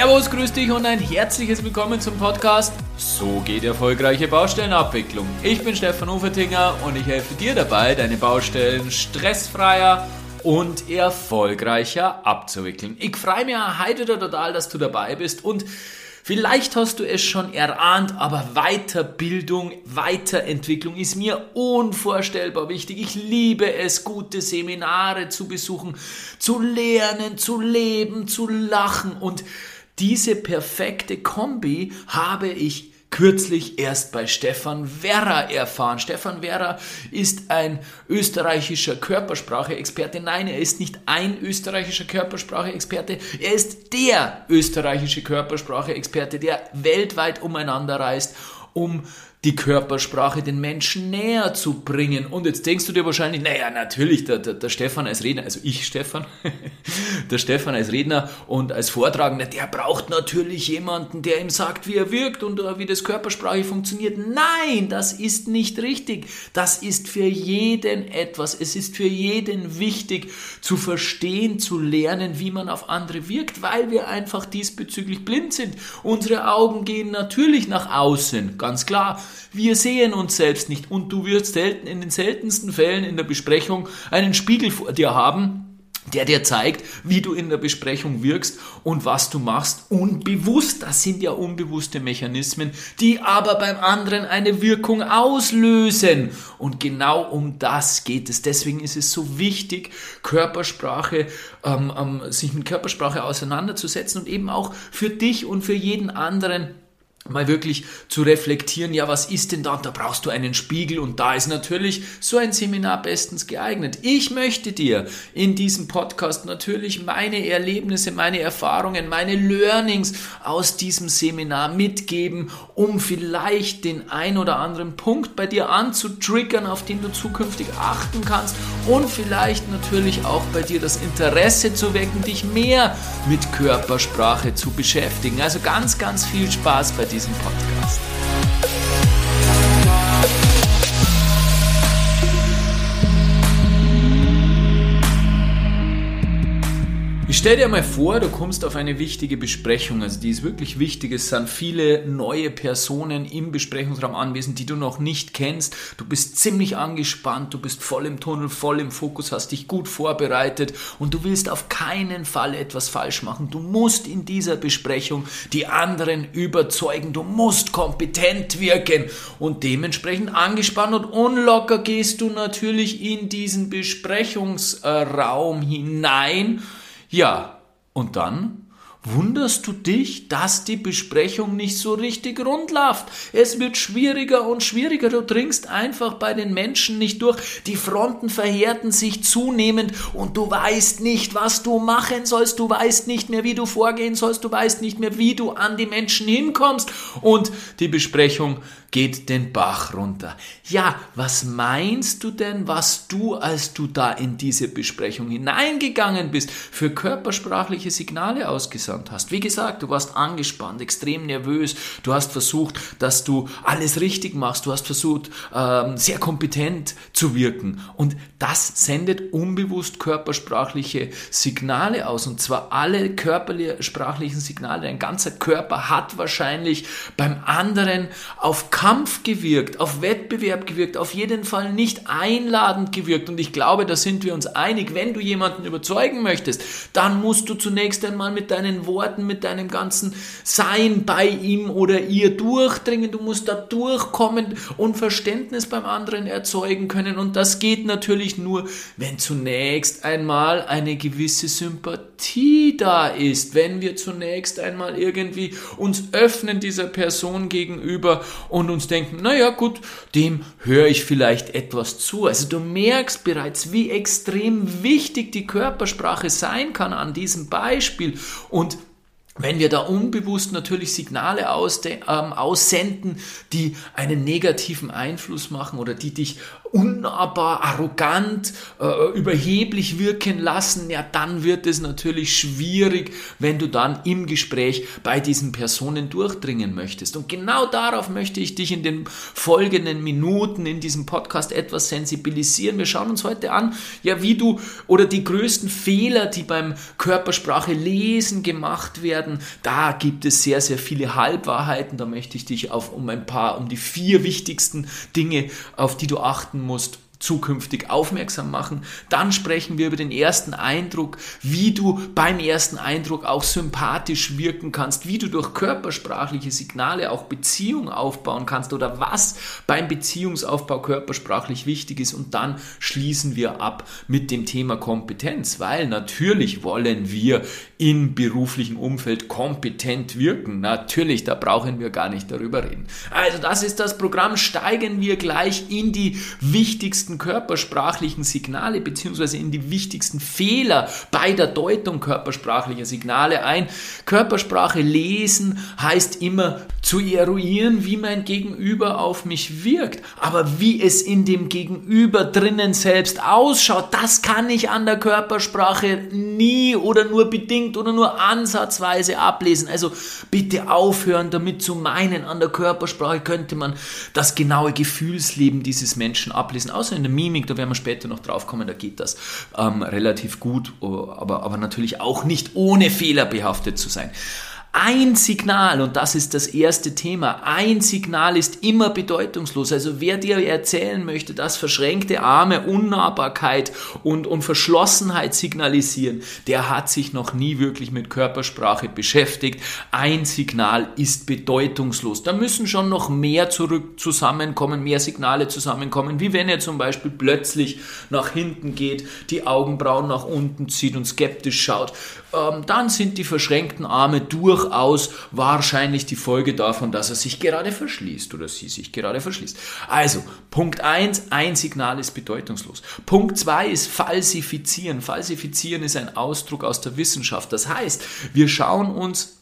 Servus, grüß dich und ein herzliches Willkommen zum Podcast So geht erfolgreiche Baustellenabwicklung. Ich bin Stefan Ufertinger und ich helfe dir dabei, deine Baustellen stressfreier und erfolgreicher abzuwickeln. Ich freue mich heute total, dass du dabei bist und Vielleicht hast du es schon erahnt, aber Weiterbildung, Weiterentwicklung ist mir unvorstellbar wichtig. Ich liebe es, gute Seminare zu besuchen, zu lernen, zu leben, zu lachen und diese perfekte Kombi habe ich kürzlich erst bei Stefan Werra erfahren. Stefan Werra ist ein österreichischer Körpersprache-Experte. Nein, er ist nicht ein österreichischer Körpersprache-Experte. Er ist der österreichische Körpersprache-Experte, der weltweit umeinander reist, um die Körpersprache den Menschen näher zu bringen. Und jetzt denkst du dir wahrscheinlich, naja, natürlich, der, der, der Stefan als Redner, also ich Stefan, der Stefan als Redner und als Vortragender, der braucht natürlich jemanden, der ihm sagt, wie er wirkt und wie das Körpersprache funktioniert. Nein, das ist nicht richtig. Das ist für jeden etwas. Es ist für jeden wichtig zu verstehen, zu lernen, wie man auf andere wirkt, weil wir einfach diesbezüglich blind sind. Unsere Augen gehen natürlich nach außen, ganz klar. Wir sehen uns selbst nicht und du wirst selten, in den seltensten Fällen in der Besprechung einen Spiegel vor dir haben, der dir zeigt, wie du in der Besprechung wirkst und was du machst unbewusst. Das sind ja unbewusste Mechanismen, die aber beim anderen eine Wirkung auslösen. Und genau um das geht es. Deswegen ist es so wichtig, Körpersprache, ähm, ähm, sich mit Körpersprache auseinanderzusetzen und eben auch für dich und für jeden anderen mal wirklich zu reflektieren, ja, was ist denn da? Da brauchst du einen Spiegel und da ist natürlich so ein Seminar bestens geeignet. Ich möchte dir in diesem Podcast natürlich meine Erlebnisse, meine Erfahrungen, meine Learnings aus diesem Seminar mitgeben, um vielleicht den ein oder anderen Punkt bei dir anzutriggern, auf den du zukünftig achten kannst und vielleicht natürlich auch bei dir das Interesse zu wecken, dich mehr mit Körpersprache zu beschäftigen. Also ganz, ganz viel Spaß bei diesem Podcast. Stell dir mal vor, du kommst auf eine wichtige Besprechung, also die ist wirklich wichtig. Es sind viele neue Personen im Besprechungsraum anwesend, die du noch nicht kennst. Du bist ziemlich angespannt, du bist voll im Tunnel, voll im Fokus, hast dich gut vorbereitet und du willst auf keinen Fall etwas falsch machen. Du musst in dieser Besprechung die anderen überzeugen, du musst kompetent wirken und dementsprechend angespannt und unlocker gehst du natürlich in diesen Besprechungsraum hinein ja, und dann wunderst du dich, dass die Besprechung nicht so richtig rund läuft. Es wird schwieriger und schwieriger. Du dringst einfach bei den Menschen nicht durch. Die Fronten verhärten sich zunehmend und du weißt nicht, was du machen sollst. Du weißt nicht mehr, wie du vorgehen sollst. Du weißt nicht mehr, wie du an die Menschen hinkommst. Und die Besprechung geht den Bach runter. Ja, was meinst du denn, was du, als du da in diese Besprechung hineingegangen bist, für körpersprachliche Signale ausgesandt hast? Wie gesagt, du warst angespannt, extrem nervös, du hast versucht, dass du alles richtig machst, du hast versucht, ähm, sehr kompetent zu wirken und das sendet unbewusst körpersprachliche Signale aus und zwar alle körpersprachlichen Signale. Dein ganzer Körper hat wahrscheinlich beim anderen auf Kampf gewirkt, auf Wettbewerb gewirkt, auf jeden Fall nicht einladend gewirkt. Und ich glaube, da sind wir uns einig. Wenn du jemanden überzeugen möchtest, dann musst du zunächst einmal mit deinen Worten, mit deinem ganzen Sein bei ihm oder ihr durchdringen. Du musst da durchkommen und Verständnis beim anderen erzeugen können. Und das geht natürlich nur, wenn zunächst einmal eine gewisse Sympathie da ist. Wenn wir zunächst einmal irgendwie uns öffnen dieser Person gegenüber und uns denken, naja gut, dem höre ich vielleicht etwas zu. Also du merkst bereits, wie extrem wichtig die Körpersprache sein kann an diesem Beispiel und wenn wir da unbewusst natürlich Signale ausde, ähm, aussenden, die einen negativen Einfluss machen oder die dich unnahbar, arrogant, äh, überheblich wirken lassen, ja, dann wird es natürlich schwierig, wenn du dann im Gespräch bei diesen Personen durchdringen möchtest. Und genau darauf möchte ich dich in den folgenden Minuten in diesem Podcast etwas sensibilisieren. Wir schauen uns heute an, ja, wie du oder die größten Fehler, die beim Körpersprache lesen gemacht werden, da gibt es sehr, sehr viele Halbwahrheiten. Da möchte ich dich auf um ein paar, um die vier wichtigsten Dinge, auf die du achten musst, zukünftig aufmerksam machen. Dann sprechen wir über den ersten Eindruck, wie du beim ersten Eindruck auch sympathisch wirken kannst, wie du durch körpersprachliche Signale auch Beziehung aufbauen kannst oder was beim Beziehungsaufbau körpersprachlich wichtig ist. Und dann schließen wir ab mit dem Thema Kompetenz, weil natürlich wollen wir im beruflichen Umfeld kompetent wirken. Natürlich, da brauchen wir gar nicht darüber reden. Also das ist das Programm. Steigen wir gleich in die wichtigsten körpersprachlichen Signale beziehungsweise in die wichtigsten Fehler bei der Deutung körpersprachlicher Signale ein. Körpersprache lesen heißt immer zu eruieren, wie mein Gegenüber auf mich wirkt. Aber wie es in dem Gegenüber drinnen selbst ausschaut, das kann ich an der Körpersprache nie oder nur bedingt oder nur ansatzweise ablesen. Also bitte aufhören damit zu meinen, an der Körpersprache könnte man das genaue Gefühlsleben dieses Menschen ablesen. Außer in der Mimik, da werden wir später noch drauf kommen, da geht das ähm, relativ gut, aber, aber natürlich auch nicht ohne Fehler behaftet zu sein. Ein Signal, und das ist das erste Thema, ein Signal ist immer bedeutungslos. Also wer dir erzählen möchte, dass verschränkte Arme Unnahbarkeit und, und Verschlossenheit signalisieren, der hat sich noch nie wirklich mit Körpersprache beschäftigt. Ein Signal ist bedeutungslos. Da müssen schon noch mehr zurück zusammenkommen, mehr Signale zusammenkommen, wie wenn er zum Beispiel plötzlich nach hinten geht, die Augenbrauen nach unten zieht und skeptisch schaut. Ähm, dann sind die verschränkten Arme durch durchaus wahrscheinlich die Folge davon, dass er sich gerade verschließt oder sie sich gerade verschließt. Also, Punkt 1, ein Signal ist bedeutungslos. Punkt 2 ist falsifizieren. Falsifizieren ist ein Ausdruck aus der Wissenschaft. Das heißt, wir schauen uns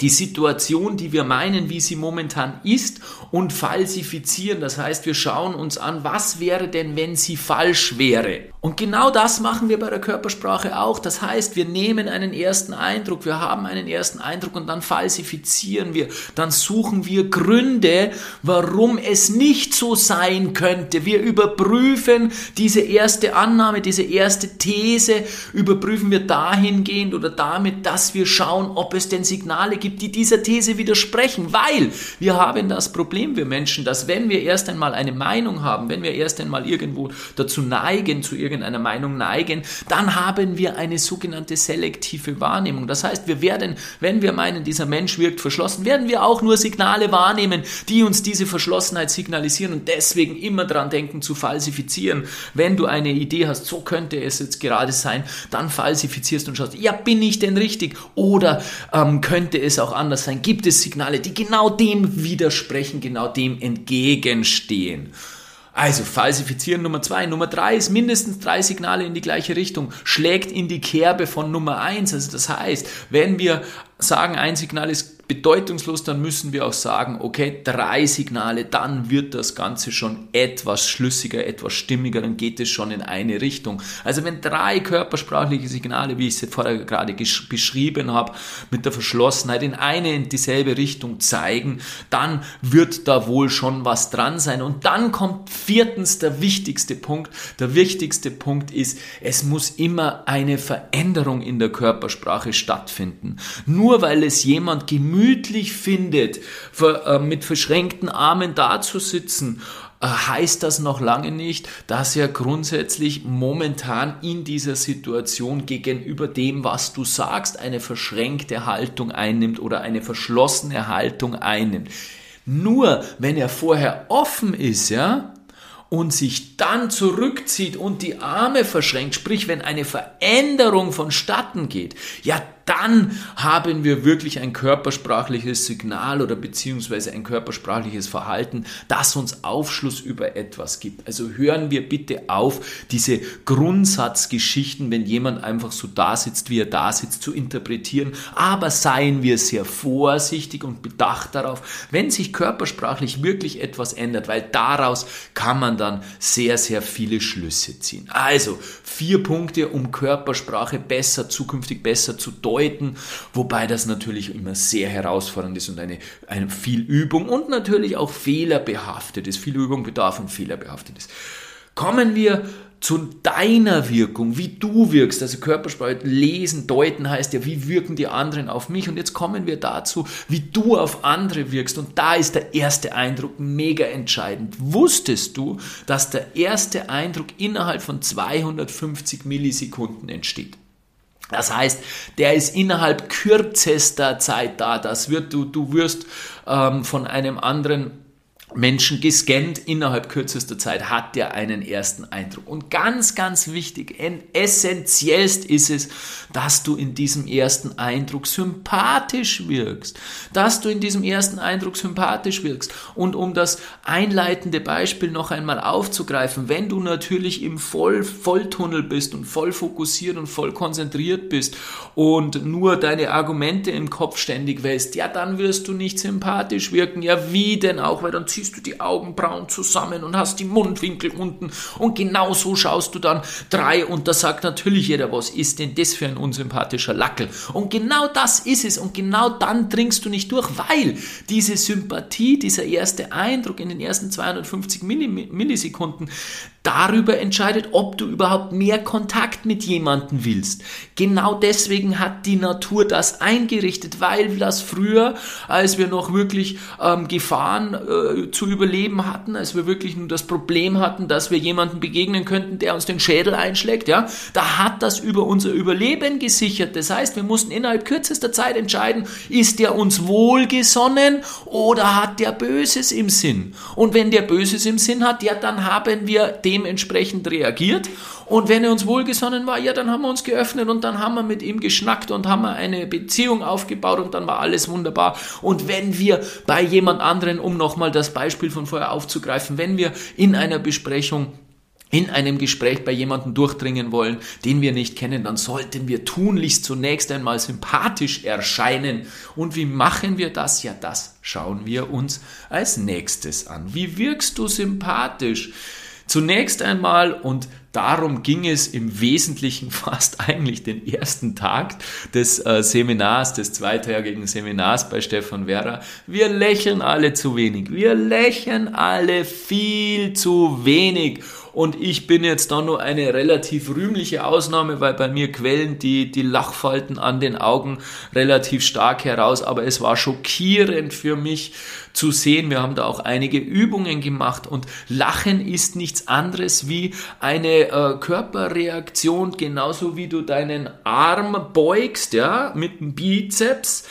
die Situation, die wir meinen, wie sie momentan ist und falsifizieren. Das heißt, wir schauen uns an, was wäre denn, wenn sie falsch wäre. Und genau das machen wir bei der Körpersprache auch. Das heißt, wir nehmen einen ersten Eindruck, wir haben einen ersten Eindruck und dann falsifizieren wir. Dann suchen wir Gründe, warum es nicht so sein könnte. Wir überprüfen diese erste Annahme, diese erste These, überprüfen wir dahingehend oder damit, dass wir schauen, ob es denn Signale gibt, die dieser These widersprechen, weil wir haben das Problem, wir Menschen, dass wenn wir erst einmal eine Meinung haben, wenn wir erst einmal irgendwo dazu neigen, zu irgendeiner Meinung neigen, dann haben wir eine sogenannte selektive Wahrnehmung. Das heißt, wir werden, wenn wir meinen, dieser Mensch wirkt verschlossen, werden wir auch nur Signale wahrnehmen, die uns diese Verschlossenheit signalisieren und deswegen immer dran denken zu falsifizieren. Wenn du eine Idee hast, so könnte es jetzt gerade sein, dann falsifizierst und schaust, ja, bin ich denn richtig? Oder ähm, könnte es es auch anders sein? Gibt es Signale, die genau dem widersprechen, genau dem entgegenstehen? Also falsifizieren Nummer zwei. Nummer drei ist mindestens drei Signale in die gleiche Richtung, schlägt in die Kerbe von Nummer eins. Also das heißt, wenn wir sagen, ein Signal ist bedeutungslos, dann müssen wir auch sagen, okay, drei Signale, dann wird das Ganze schon etwas schlüssiger, etwas stimmiger, dann geht es schon in eine Richtung. Also wenn drei körpersprachliche Signale, wie ich sie vorher gerade beschrieben habe, mit der Verschlossenheit in eine in dieselbe Richtung zeigen, dann wird da wohl schon was dran sein. Und dann kommt viertens der wichtigste Punkt. Der wichtigste Punkt ist, es muss immer eine Veränderung in der Körpersprache stattfinden. Nur weil es jemand gemütlich gemütlich findet, äh, mit verschränkten Armen dazusitzen, äh, heißt das noch lange nicht, dass er grundsätzlich momentan in dieser Situation gegenüber dem, was du sagst, eine verschränkte Haltung einnimmt oder eine verschlossene Haltung einnimmt. Nur wenn er vorher offen ist, ja, und sich dann zurückzieht und die Arme verschränkt, sprich wenn eine Veränderung vonstatten geht, ja dann haben wir wirklich ein körpersprachliches Signal oder beziehungsweise ein körpersprachliches Verhalten, das uns Aufschluss über etwas gibt. Also hören wir bitte auf, diese Grundsatzgeschichten, wenn jemand einfach so da sitzt, wie er da sitzt, zu interpretieren, aber seien wir sehr vorsichtig und bedacht darauf, wenn sich körpersprachlich wirklich etwas ändert, weil daraus kann man dann sehr, sehr viele Schlüsse ziehen. Also vier Punkte, um Körpersprache besser, zukünftig besser zu deuten, wobei das natürlich immer sehr herausfordernd ist und eine, eine viel Übung und natürlich auch fehlerbehaftet ist. Viel Übung bedarf und fehlerbehaftet ist. Kommen wir zu deiner Wirkung, wie du wirkst. Also Körpersprache lesen, deuten heißt ja, wie wirken die anderen auf mich. Und jetzt kommen wir dazu, wie du auf andere wirkst. Und da ist der erste Eindruck mega entscheidend. Wusstest du, dass der erste Eindruck innerhalb von 250 Millisekunden entsteht? Das heißt, der ist innerhalb kürzester Zeit da. Das wird du, du wirst ähm, von einem anderen Menschen gescannt, innerhalb kürzester Zeit hat der einen ersten Eindruck. Und ganz, ganz wichtig, essentiellst ist es, dass du in diesem ersten Eindruck sympathisch wirkst. Dass du in diesem ersten Eindruck sympathisch wirkst. Und um das einleitende Beispiel noch einmal aufzugreifen, wenn du natürlich im Voll Volltunnel bist und voll fokussiert und voll konzentriert bist und nur deine Argumente im Kopf ständig wählst, ja, dann wirst du nicht sympathisch wirken. Ja, wie denn auch, weil dann ziehst ziehst du die Augenbrauen zusammen und hast die Mundwinkel unten und genau so schaust du dann drei und da sagt natürlich jeder, was ist denn das für ein unsympathischer Lackel? Und genau das ist es und genau dann dringst du nicht durch, weil diese Sympathie, dieser erste Eindruck in den ersten 250 Millisekunden, darüber entscheidet, ob du überhaupt mehr Kontakt mit jemandem willst. Genau deswegen hat die Natur das eingerichtet, weil das früher, als wir noch wirklich ähm, Gefahren äh, zu überleben hatten, als wir wirklich nur das Problem hatten, dass wir jemandem begegnen könnten, der uns den Schädel einschlägt, ja, da hat das über unser Überleben gesichert. Das heißt, wir mussten innerhalb kürzester Zeit entscheiden, ist der uns wohlgesonnen oder hat der Böses im Sinn? Und wenn der Böses im Sinn hat, ja, dann haben wir den dementsprechend reagiert. Und wenn er uns wohlgesonnen war, ja, dann haben wir uns geöffnet und dann haben wir mit ihm geschnackt und haben wir eine Beziehung aufgebaut und dann war alles wunderbar. Und wenn wir bei jemand anderen, um nochmal das Beispiel von vorher aufzugreifen, wenn wir in einer Besprechung in einem Gespräch bei jemandem durchdringen wollen, den wir nicht kennen, dann sollten wir tunlichst zunächst einmal sympathisch erscheinen. Und wie machen wir das? Ja, das schauen wir uns als nächstes an. Wie wirkst du sympathisch? Zunächst einmal, und darum ging es im Wesentlichen fast eigentlich den ersten Tag des äh, Seminars, des zweitägigen Seminars bei Stefan Werra, wir lächeln alle zu wenig. Wir lächeln alle viel zu wenig. Und ich bin jetzt da nur eine relativ rühmliche Ausnahme, weil bei mir quellen die, die Lachfalten an den Augen relativ stark heraus. Aber es war schockierend für mich zu sehen. Wir haben da auch einige Übungen gemacht und Lachen ist nichts anderes wie eine äh, Körperreaktion, genauso wie du deinen Arm beugst, ja, mit dem Bizeps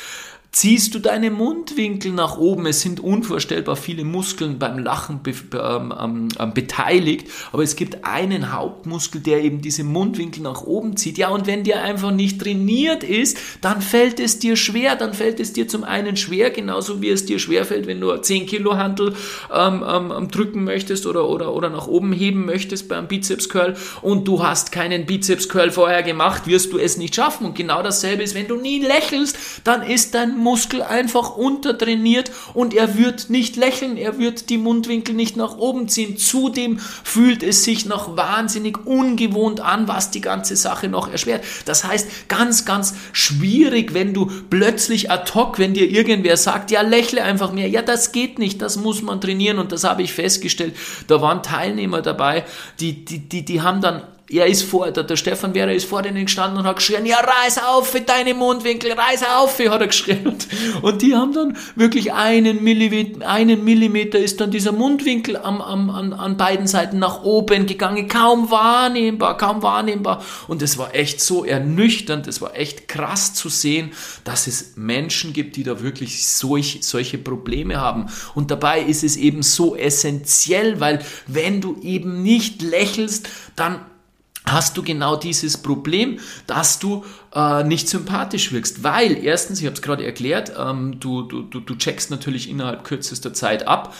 ziehst du deine Mundwinkel nach oben. Es sind unvorstellbar viele Muskeln beim Lachen be ähm, ähm, ähm, beteiligt, aber es gibt einen Hauptmuskel, der eben diese Mundwinkel nach oben zieht. Ja, und wenn der einfach nicht trainiert ist, dann fällt es dir schwer. Dann fällt es dir zum einen schwer, genauso wie es dir schwer fällt, wenn du 10 Kilo Hantel ähm, ähm, ähm, drücken möchtest oder, oder, oder nach oben heben möchtest beim Bizeps Curl und du hast keinen Bizeps Curl vorher gemacht, wirst du es nicht schaffen. Und genau dasselbe ist, wenn du nie lächelst, dann ist dein Muskel einfach untertrainiert und er wird nicht lächeln, er wird die Mundwinkel nicht nach oben ziehen. Zudem fühlt es sich noch wahnsinnig ungewohnt an, was die ganze Sache noch erschwert. Das heißt, ganz, ganz schwierig, wenn du plötzlich ad hoc, wenn dir irgendwer sagt, ja, lächle einfach mehr. Ja, das geht nicht, das muss man trainieren und das habe ich festgestellt. Da waren Teilnehmer dabei, die, die, die, die haben dann er ist vor, der, der Stefan Vera ist vor denen gestanden und hat geschrien, ja, reiß auf für deine Mundwinkel, reiß auf, hat er geschrien. Und, und die haben dann wirklich einen Millimeter, einen Millimeter ist dann dieser Mundwinkel am, am, an, an beiden Seiten nach oben gegangen, kaum wahrnehmbar, kaum wahrnehmbar. Und es war echt so ernüchternd, es war echt krass zu sehen, dass es Menschen gibt, die da wirklich solch, solche Probleme haben. Und dabei ist es eben so essentiell, weil wenn du eben nicht lächelst, dann hast du genau dieses Problem, dass du äh, nicht sympathisch wirkst. Weil erstens, ich habe es gerade erklärt, ähm, du, du, du checkst natürlich innerhalb kürzester Zeit ab,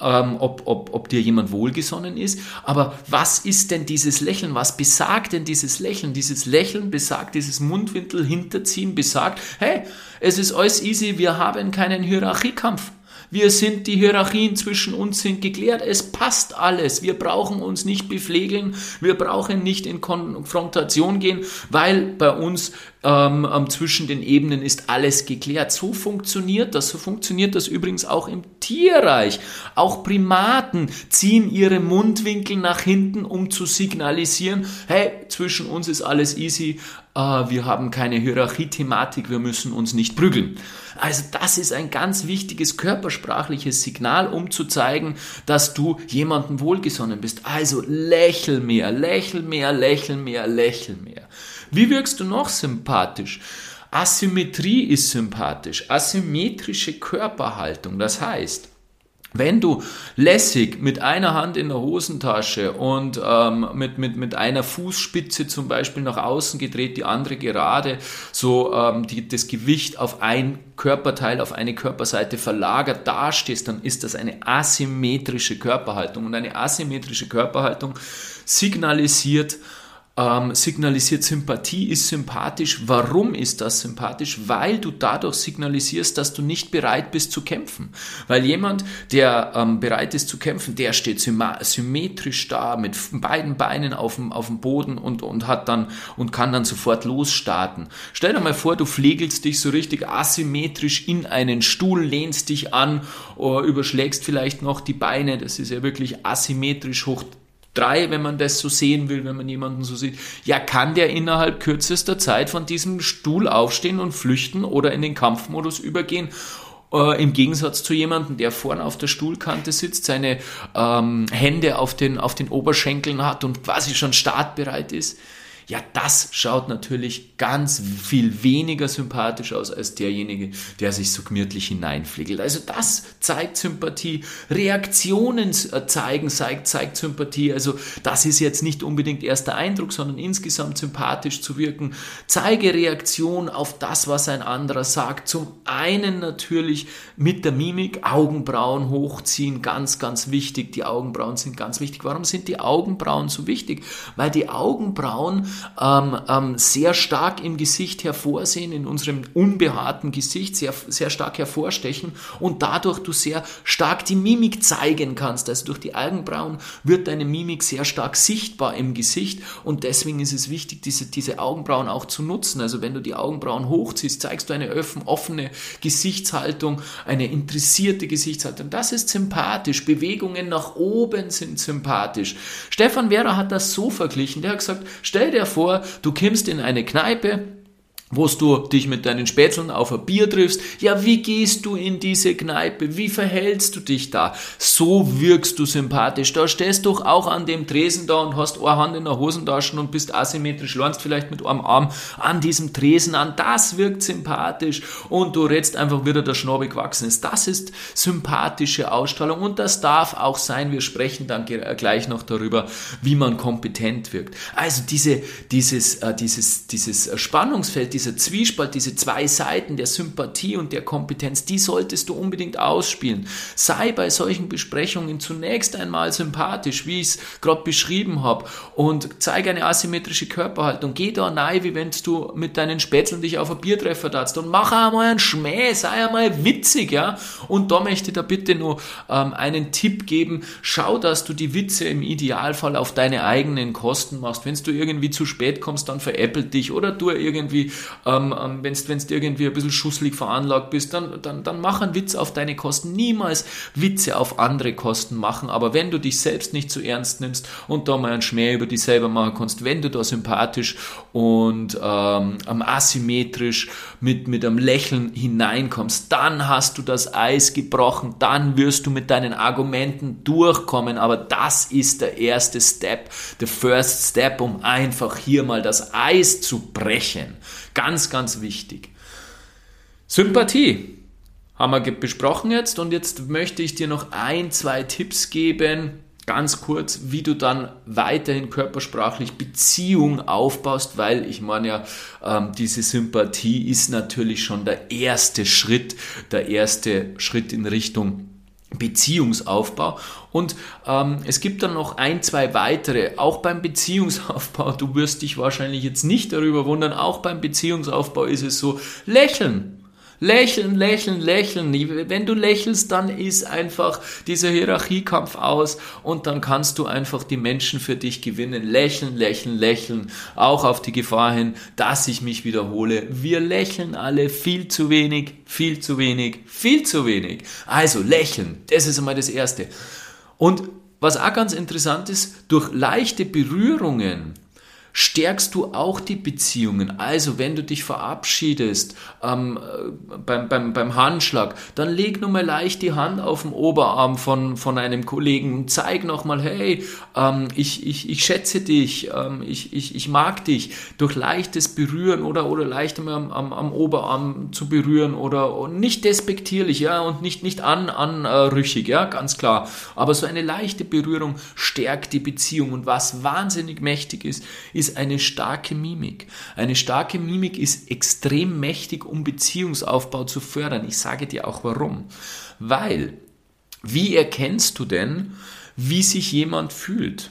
ähm, ob, ob, ob dir jemand wohlgesonnen ist. Aber was ist denn dieses Lächeln? Was besagt denn dieses Lächeln? Dieses Lächeln besagt, dieses Mundwinkel hinterziehen besagt, hey, es ist alles easy, wir haben keinen Hierarchiekampf. Wir sind, die Hierarchien zwischen uns sind geklärt. Es passt alles. Wir brauchen uns nicht beflegeln. Wir brauchen nicht in Konfrontation gehen, weil bei uns ähm, zwischen den Ebenen ist alles geklärt. So funktioniert das. So funktioniert das übrigens auch im Tierreich. Auch Primaten ziehen ihre Mundwinkel nach hinten, um zu signalisieren, hey, zwischen uns ist alles easy. Äh, wir haben keine Hierarchie-Thematik. Wir müssen uns nicht prügeln. Also das ist ein ganz wichtiges körpersprachliches Signal, um zu zeigen, dass du jemandem wohlgesonnen bist. Also lächel mehr, lächel mehr, lächel mehr, lächel mehr. Wie wirkst du noch sympathisch? Asymmetrie ist sympathisch. Asymmetrische Körperhaltung. Das heißt, wenn du lässig mit einer Hand in der Hosentasche und ähm, mit, mit, mit einer Fußspitze zum Beispiel nach außen gedreht, die andere gerade, so ähm, die, das Gewicht auf ein Körperteil, auf eine Körperseite verlagert dastehst, dann ist das eine asymmetrische Körperhaltung. Und eine asymmetrische Körperhaltung signalisiert, ähm, signalisiert Sympathie, ist sympathisch. Warum ist das sympathisch? Weil du dadurch signalisierst, dass du nicht bereit bist zu kämpfen. Weil jemand, der ähm, bereit ist zu kämpfen, der steht symmetrisch da mit beiden Beinen auf dem, auf dem Boden und, und hat dann und kann dann sofort losstarten. Stell dir mal vor, du flegelst dich so richtig asymmetrisch in einen Stuhl, lehnst dich an, äh, überschlägst vielleicht noch die Beine. Das ist ja wirklich asymmetrisch hoch drei, wenn man das so sehen will, wenn man jemanden so sieht, ja, kann der innerhalb kürzester Zeit von diesem Stuhl aufstehen und flüchten oder in den Kampfmodus übergehen? Äh, Im Gegensatz zu jemandem, der vorne auf der Stuhlkante sitzt, seine ähm, Hände auf den, auf den Oberschenkeln hat und quasi schon startbereit ist ja, das schaut natürlich ganz viel weniger sympathisch aus als derjenige, der sich so gemütlich hineinfliegelt. Also das zeigt Sympathie. Reaktionen äh, zeigen, zeigt, zeigt Sympathie. Also das ist jetzt nicht unbedingt erster Eindruck, sondern insgesamt sympathisch zu wirken. Zeige Reaktion auf das, was ein anderer sagt. Zum einen natürlich mit der Mimik, Augenbrauen hochziehen, ganz, ganz wichtig. Die Augenbrauen sind ganz wichtig. Warum sind die Augenbrauen so wichtig? Weil die Augenbrauen ähm, ähm, sehr stark im Gesicht hervorsehen, in unserem unbehaarten Gesicht sehr, sehr stark hervorstechen und dadurch du sehr stark die Mimik zeigen kannst. Also durch die Augenbrauen wird deine Mimik sehr stark sichtbar im Gesicht und deswegen ist es wichtig, diese, diese Augenbrauen auch zu nutzen. Also wenn du die Augenbrauen hochziehst, zeigst du eine offene Gesichtshaltung, eine interessierte Gesichtshaltung. Das ist sympathisch. Bewegungen nach oben sind sympathisch. Stefan Vera hat das so verglichen. Der hat gesagt, stell dir vor, du kommst in eine Kneipe, wo du dich mit deinen Spätzeln auf ein Bier triffst. Ja, wie gehst du in diese Kneipe? Wie verhältst du dich da? So wirkst du sympathisch. Da stehst du auch an dem Tresen da und hast eine Hand in der Hosentasche und bist asymmetrisch, lernst vielleicht mit einem Arm an diesem Tresen an. Das wirkt sympathisch und du redst einfach wieder der Schnabel gewachsen ist. Das ist sympathische Ausstrahlung und das darf auch sein. Wir sprechen dann gleich noch darüber, wie man kompetent wirkt. Also diese, dieses, äh, dieses, dieses Spannungsfeld, dieser Zwiespalt, diese zwei Seiten der Sympathie und der Kompetenz, die solltest du unbedingt ausspielen. Sei bei solchen Besprechungen zunächst einmal sympathisch, wie ich es gerade beschrieben habe, und zeige eine asymmetrische Körperhaltung. Geh da rein, wie wenn du mit deinen Spätzeln dich auf ein Biertreffer darfst und mach einmal einen Schmäh, sei einmal witzig, ja. Und da möchte ich da bitte nur ähm, einen Tipp geben. Schau, dass du die Witze im Idealfall auf deine eigenen Kosten machst. Wenn du irgendwie zu spät kommst, dann veräppelt dich oder du irgendwie ähm, ähm wenn du irgendwie ein bisschen schusselig veranlagt bist, dann, dann, dann mach einen Witz auf deine Kosten. Niemals Witze auf andere Kosten machen. Aber wenn du dich selbst nicht zu ernst nimmst und da mal einen Schmäh über dich selber machen kannst, wenn du da sympathisch und ähm, asymmetrisch mit, mit einem Lächeln hineinkommst, dann hast du das Eis gebrochen, dann wirst du mit deinen Argumenten durchkommen. Aber das ist der erste Step, der first step, um einfach hier mal das Eis zu brechen. Ganz, ganz wichtig. Sympathie haben wir besprochen jetzt und jetzt möchte ich dir noch ein, zwei Tipps geben, ganz kurz, wie du dann weiterhin körpersprachlich Beziehung aufbaust, weil ich meine ja, ähm, diese Sympathie ist natürlich schon der erste Schritt, der erste Schritt in Richtung Beziehungsaufbau. Und ähm, es gibt dann noch ein, zwei weitere, auch beim Beziehungsaufbau, du wirst dich wahrscheinlich jetzt nicht darüber wundern, auch beim Beziehungsaufbau ist es so, lächeln. Lächeln, lächeln, lächeln. Wenn du lächelst, dann ist einfach dieser Hierarchiekampf aus und dann kannst du einfach die Menschen für dich gewinnen. Lächeln, lächeln, lächeln. Auch auf die Gefahr hin, dass ich mich wiederhole. Wir lächeln alle viel zu wenig, viel zu wenig, viel zu wenig. Also lächeln, das ist einmal das Erste. Und was auch ganz interessant ist, durch leichte Berührungen stärkst du auch die Beziehungen. Also wenn du dich verabschiedest ähm, beim, beim, beim Handschlag, dann leg nur mal leicht die Hand auf den Oberarm von, von einem Kollegen und zeig nochmal, hey, ähm, ich, ich, ich schätze dich, ähm, ich, ich, ich mag dich. Durch leichtes Berühren oder, oder leicht am, am, am Oberarm zu berühren oder nicht despektierlich, ja, und nicht, nicht an, anrüchig, ja, ganz klar. Aber so eine leichte Berührung stärkt die Beziehung und was wahnsinnig mächtig ist eine starke Mimik. Eine starke Mimik ist extrem mächtig, um Beziehungsaufbau zu fördern. Ich sage dir auch warum. Weil, wie erkennst du denn, wie sich jemand fühlt?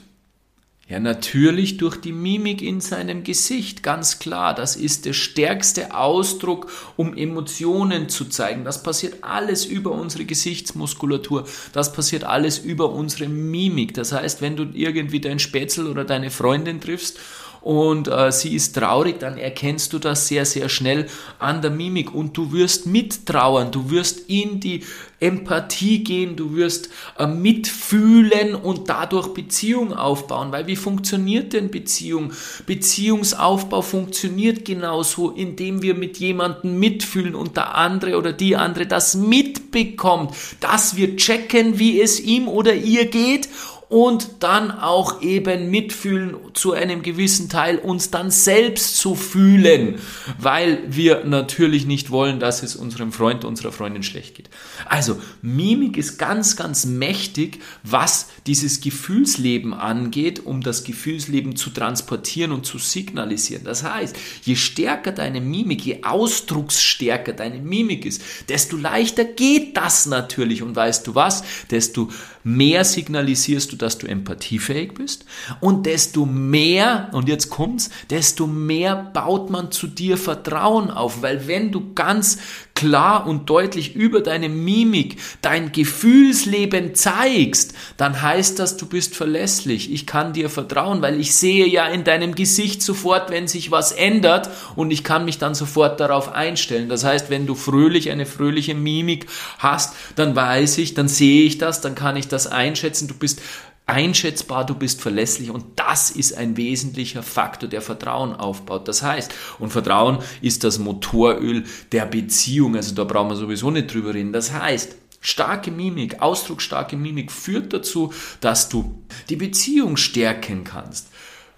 Ja, natürlich durch die Mimik in seinem Gesicht, ganz klar. Das ist der stärkste Ausdruck, um Emotionen zu zeigen. Das passiert alles über unsere Gesichtsmuskulatur. Das passiert alles über unsere Mimik. Das heißt, wenn du irgendwie dein Spätzl oder deine Freundin triffst und äh, sie ist traurig, dann erkennst du das sehr, sehr schnell an der Mimik und du wirst mittrauern, du wirst in die Empathie gehen, du wirst äh, mitfühlen und dadurch Beziehung aufbauen. Weil wie funktioniert denn Beziehung? Beziehungsaufbau funktioniert genauso, indem wir mit jemandem mitfühlen und der andere oder die andere das mitbekommt, dass wir checken, wie es ihm oder ihr geht und dann auch eben mitfühlen zu einem gewissen Teil, uns dann selbst zu fühlen, weil wir natürlich nicht wollen, dass es unserem Freund, unserer Freundin schlecht geht. Also Mimik ist ganz, ganz mächtig, was dieses Gefühlsleben angeht, um das Gefühlsleben zu transportieren und zu signalisieren. Das heißt, je stärker deine Mimik, je ausdrucksstärker deine Mimik ist, desto leichter geht das natürlich. Und weißt du was? Desto mehr signalisierst du, dass du empathiefähig bist und desto mehr, und jetzt kommt's, desto mehr baut man zu dir Vertrauen auf, weil wenn du ganz klar und deutlich über deine Mimik dein Gefühlsleben zeigst, dann heißt das, du bist verlässlich. Ich kann dir vertrauen, weil ich sehe ja in deinem Gesicht sofort, wenn sich was ändert und ich kann mich dann sofort darauf einstellen. Das heißt, wenn du fröhlich eine fröhliche Mimik hast, dann weiß ich, dann sehe ich das, dann kann ich das einschätzen. Du bist einschätzbar, du bist verlässlich und das ist ein wesentlicher Faktor, der Vertrauen aufbaut. Das heißt, und Vertrauen ist das Motoröl der Beziehung, also da brauchen wir sowieso nicht drüber reden. Das heißt, Starke Mimik, ausdrucksstarke Mimik führt dazu, dass du die Beziehung stärken kannst.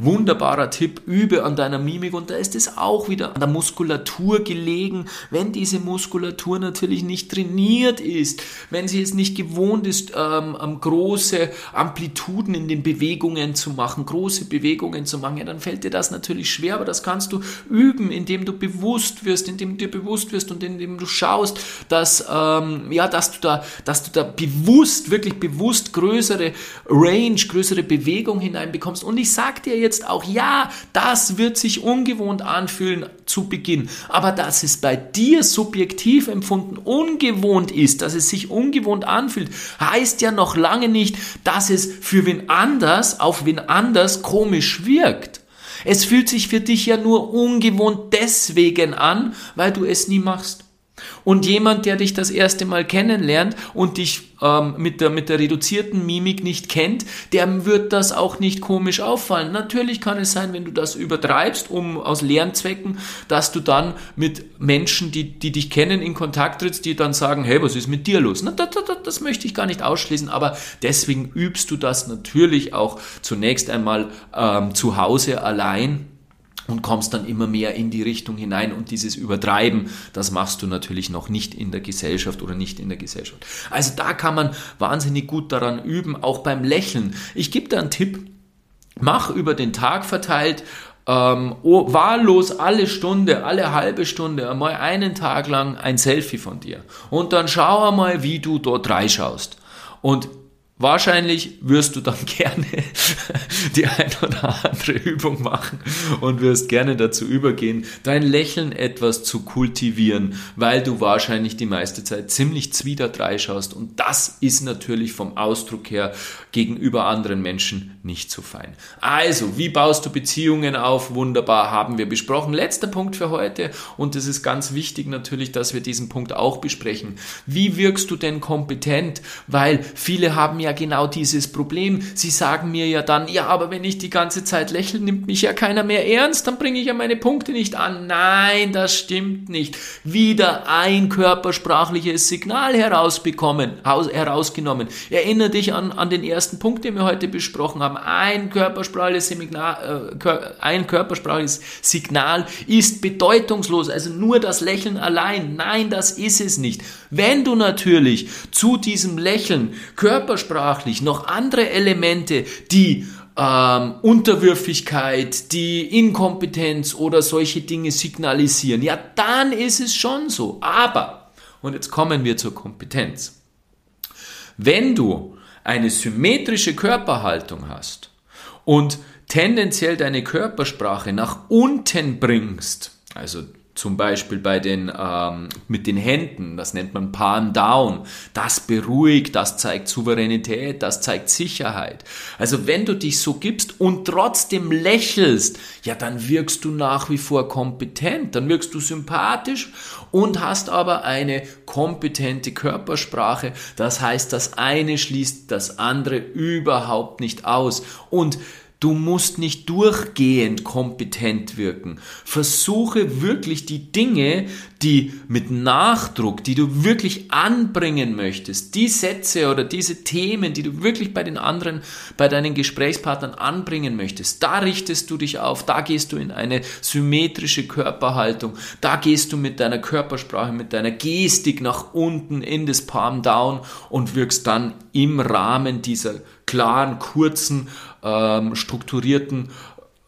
Wunderbarer Tipp, übe an deiner Mimik und da ist es auch wieder an der Muskulatur gelegen, wenn diese Muskulatur natürlich nicht trainiert ist, wenn sie es nicht gewohnt ist, ähm, ähm, große Amplituden in den Bewegungen zu machen, große Bewegungen zu machen, ja, dann fällt dir das natürlich schwer, aber das kannst du üben, indem du bewusst wirst, indem du dir bewusst wirst und indem du schaust, dass, ähm, ja, dass du da, dass du da bewusst, wirklich bewusst größere Range, größere Bewegung hineinbekommst. Und ich sag dir jetzt, jetzt auch, ja, das wird sich ungewohnt anfühlen zu Beginn, aber dass es bei dir subjektiv empfunden ungewohnt ist, dass es sich ungewohnt anfühlt, heißt ja noch lange nicht, dass es für wen anders, auf wen anders komisch wirkt. Es fühlt sich für dich ja nur ungewohnt deswegen an, weil du es nie machst. Und jemand, der dich das erste Mal kennenlernt und dich ähm, mit, der, mit der reduzierten Mimik nicht kennt, der wird das auch nicht komisch auffallen. Natürlich kann es sein, wenn du das übertreibst, um aus Lernzwecken, dass du dann mit Menschen, die, die dich kennen, in Kontakt trittst, die dann sagen, hey, was ist mit dir los? Na, das, das, das möchte ich gar nicht ausschließen, aber deswegen übst du das natürlich auch zunächst einmal ähm, zu Hause allein und kommst dann immer mehr in die Richtung hinein und dieses Übertreiben, das machst du natürlich noch nicht in der Gesellschaft oder nicht in der Gesellschaft. Also da kann man wahnsinnig gut daran üben, auch beim Lächeln. Ich gebe da einen Tipp, mach über den Tag verteilt ähm, oh, wahllos alle Stunde, alle halbe Stunde, einmal einen Tag lang ein Selfie von dir. Und dann schau einmal, wie du dort reinschaust. Und Wahrscheinlich wirst du dann gerne die ein oder andere Übung machen und wirst gerne dazu übergehen, dein Lächeln etwas zu kultivieren, weil du wahrscheinlich die meiste Zeit ziemlich zwiedert schaust und das ist natürlich vom Ausdruck her gegenüber anderen Menschen nicht so fein. Also, wie baust du Beziehungen auf? Wunderbar, haben wir besprochen. Letzter Punkt für heute und es ist ganz wichtig natürlich, dass wir diesen Punkt auch besprechen. Wie wirkst du denn kompetent? Weil viele haben ja genau dieses Problem. Sie sagen mir ja dann, ja, aber wenn ich die ganze Zeit lächle, nimmt mich ja keiner mehr ernst, dann bringe ich ja meine Punkte nicht an. Nein, das stimmt nicht. Wieder ein körpersprachliches Signal herausbekommen, herausgenommen. Erinnere dich an, an den ersten Punkt, den wir heute besprochen haben. Ein körpersprachliches, Signal, äh, ein körpersprachliches Signal ist bedeutungslos, also nur das Lächeln allein. Nein, das ist es nicht. Wenn du natürlich zu diesem Lächeln körpersprachlich noch andere Elemente, die ähm, Unterwürfigkeit, die Inkompetenz oder solche Dinge signalisieren, ja, dann ist es schon so. Aber, und jetzt kommen wir zur Kompetenz. Wenn du eine symmetrische Körperhaltung hast und tendenziell deine Körpersprache nach unten bringst, also zum Beispiel bei den, ähm, mit den Händen, das nennt man Palm Down. Das beruhigt, das zeigt Souveränität, das zeigt Sicherheit. Also wenn du dich so gibst und trotzdem lächelst, ja, dann wirkst du nach wie vor kompetent, dann wirkst du sympathisch und hast aber eine kompetente Körpersprache. Das heißt, das eine schließt das andere überhaupt nicht aus. Und Du musst nicht durchgehend kompetent wirken. Versuche wirklich die Dinge, die mit Nachdruck, die du wirklich anbringen möchtest, die Sätze oder diese Themen, die du wirklich bei den anderen, bei deinen Gesprächspartnern anbringen möchtest, da richtest du dich auf, da gehst du in eine symmetrische Körperhaltung, da gehst du mit deiner Körpersprache, mit deiner Gestik nach unten in das Palm Down und wirkst dann im Rahmen dieser klaren, kurzen, ähm, strukturierten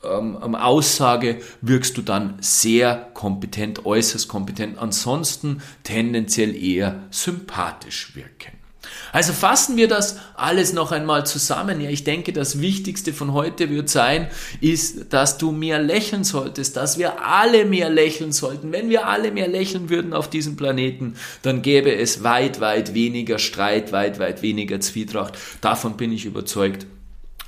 ähm, ähm, Aussage wirkst du dann sehr kompetent, äußerst kompetent. Ansonsten tendenziell eher sympathisch wirken. Also fassen wir das alles noch einmal zusammen. Ja, ich denke, das Wichtigste von heute wird sein, ist, dass du mehr lächeln solltest, dass wir alle mehr lächeln sollten. Wenn wir alle mehr lächeln würden auf diesem Planeten, dann gäbe es weit, weit weniger Streit, weit, weit weniger Zwietracht. Davon bin ich überzeugt.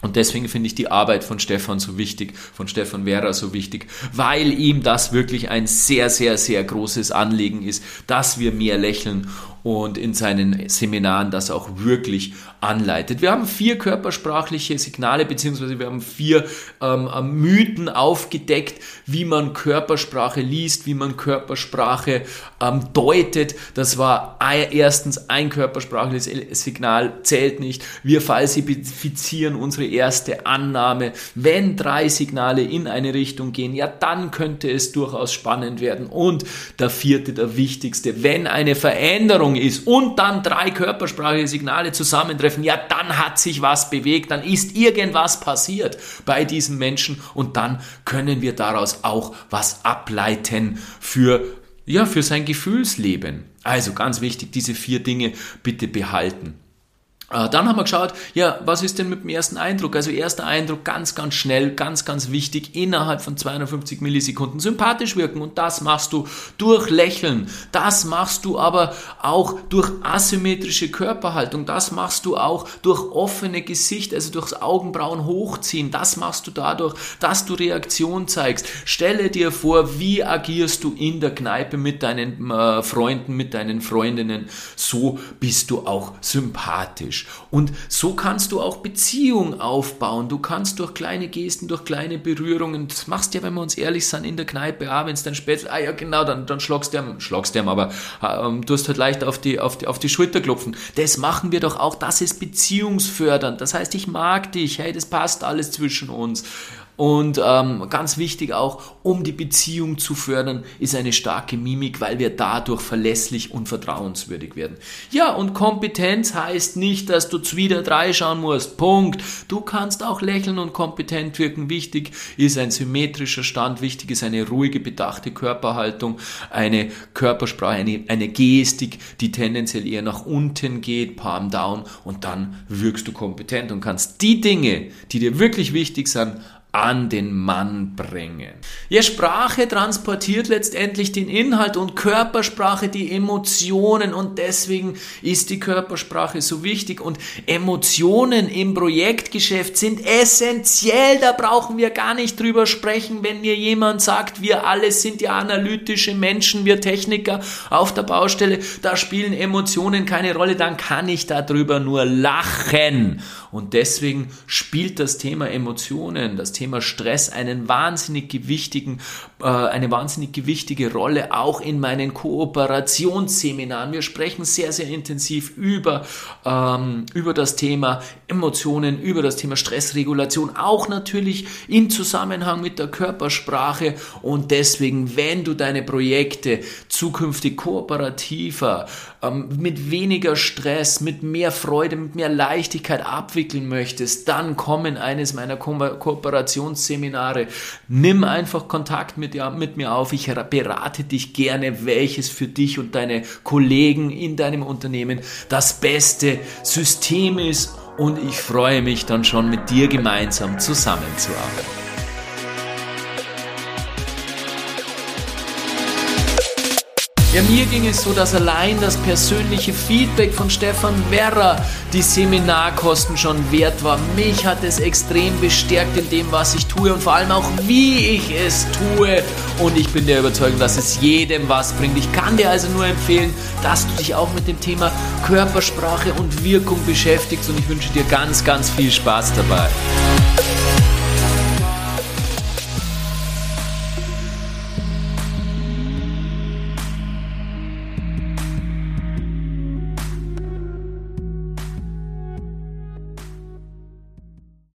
Und deswegen finde ich die Arbeit von Stefan so wichtig, von Stefan Vera so wichtig, weil ihm das wirklich ein sehr, sehr, sehr großes Anliegen ist, dass wir mehr lächeln und in seinen Seminaren das auch wirklich anleitet. Wir haben vier körpersprachliche Signale, beziehungsweise wir haben vier ähm, Mythen aufgedeckt, wie man Körpersprache liest, wie man Körpersprache ähm, deutet. Das war erstens ein körpersprachliches Signal, zählt nicht. Wir falsifizieren unsere erste Annahme. Wenn drei Signale in eine Richtung gehen, ja, dann könnte es durchaus spannend werden. Und der vierte, der wichtigste, wenn eine Veränderung ist und dann drei körpersprachliche Signale zusammentreffen, ja, dann hat sich was bewegt, dann ist irgendwas passiert bei diesem Menschen und dann können wir daraus auch was ableiten für ja, für sein Gefühlsleben. Also ganz wichtig, diese vier Dinge bitte behalten. Äh, dann haben wir geschaut, ja, was ist denn mit dem ersten Eindruck? Also erster Eindruck ganz, ganz schnell, ganz, ganz wichtig, innerhalb von 250 Millisekunden sympathisch wirken und das machst du durch Lächeln, das machst du aber auch durch asymmetrische Körperhaltung, das machst du auch durch offene Gesicht, also durchs Augenbrauen hochziehen, das machst du dadurch, dass du Reaktion zeigst. Stelle dir vor, wie agierst du in der Kneipe mit deinen äh, Freunden, mit deinen Freundinnen, so bist du auch sympathisch. Mensch. Und so kannst du auch Beziehungen aufbauen. Du kannst durch kleine Gesten, durch kleine Berührungen, das machst du ja, wenn wir uns ehrlich sind, in der Kneipe, ah, wenn es dann spät, ah ja genau, dann, dann schlagst du ihm, schlagst du ihm, aber ähm, du hast halt leicht auf die, auf, die, auf die Schulter klopfen. Das machen wir doch auch, das ist beziehungsfördernd. Das heißt, ich mag dich, hey, das passt alles zwischen uns. Und ähm, ganz wichtig auch, um die Beziehung zu fördern, ist eine starke Mimik, weil wir dadurch verlässlich und vertrauenswürdig werden. Ja, und Kompetenz heißt nicht, dass du wieder drei schauen musst. Punkt. Du kannst auch lächeln und kompetent wirken. Wichtig ist ein symmetrischer Stand, wichtig ist eine ruhige, bedachte Körperhaltung, eine Körpersprache, eine, eine Gestik, die tendenziell eher nach unten geht, Palm down und dann wirkst du kompetent und kannst die Dinge, die dir wirklich wichtig sind, an den Mann bringen. Ja, Sprache transportiert letztendlich den Inhalt und Körpersprache die Emotionen und deswegen ist die Körpersprache so wichtig und Emotionen im Projektgeschäft sind essentiell, da brauchen wir gar nicht drüber sprechen, wenn mir jemand sagt, wir alle sind ja analytische Menschen, wir Techniker auf der Baustelle, da spielen Emotionen keine Rolle, dann kann ich darüber nur lachen und deswegen spielt das Thema Emotionen, das Thema Stress einen wahnsinnig gewichtigen, äh, eine wahnsinnig gewichtige Rolle auch in meinen Kooperationsseminaren. Wir sprechen sehr, sehr intensiv über, ähm, über das Thema Emotionen, über das Thema Stressregulation, auch natürlich in Zusammenhang mit der Körpersprache. Und deswegen, wenn du deine Projekte zukünftig kooperativer, mit weniger Stress, mit mehr Freude, mit mehr Leichtigkeit abwickeln, möchtest, dann komm in eines meiner Ko Kooperationsseminare. Nimm einfach Kontakt mit, mit mir auf. Ich berate dich gerne, welches für dich und deine Kollegen in deinem Unternehmen das beste System ist. Und ich freue mich dann schon mit dir gemeinsam zusammenzuarbeiten. Ja, mir ging es so, dass allein das persönliche Feedback von Stefan Werrer die Seminarkosten schon wert war. Mich hat es extrem bestärkt in dem, was ich tue und vor allem auch, wie ich es tue. Und ich bin der Überzeugung, dass es jedem was bringt. Ich kann dir also nur empfehlen, dass du dich auch mit dem Thema Körpersprache und Wirkung beschäftigst und ich wünsche dir ganz, ganz viel Spaß dabei.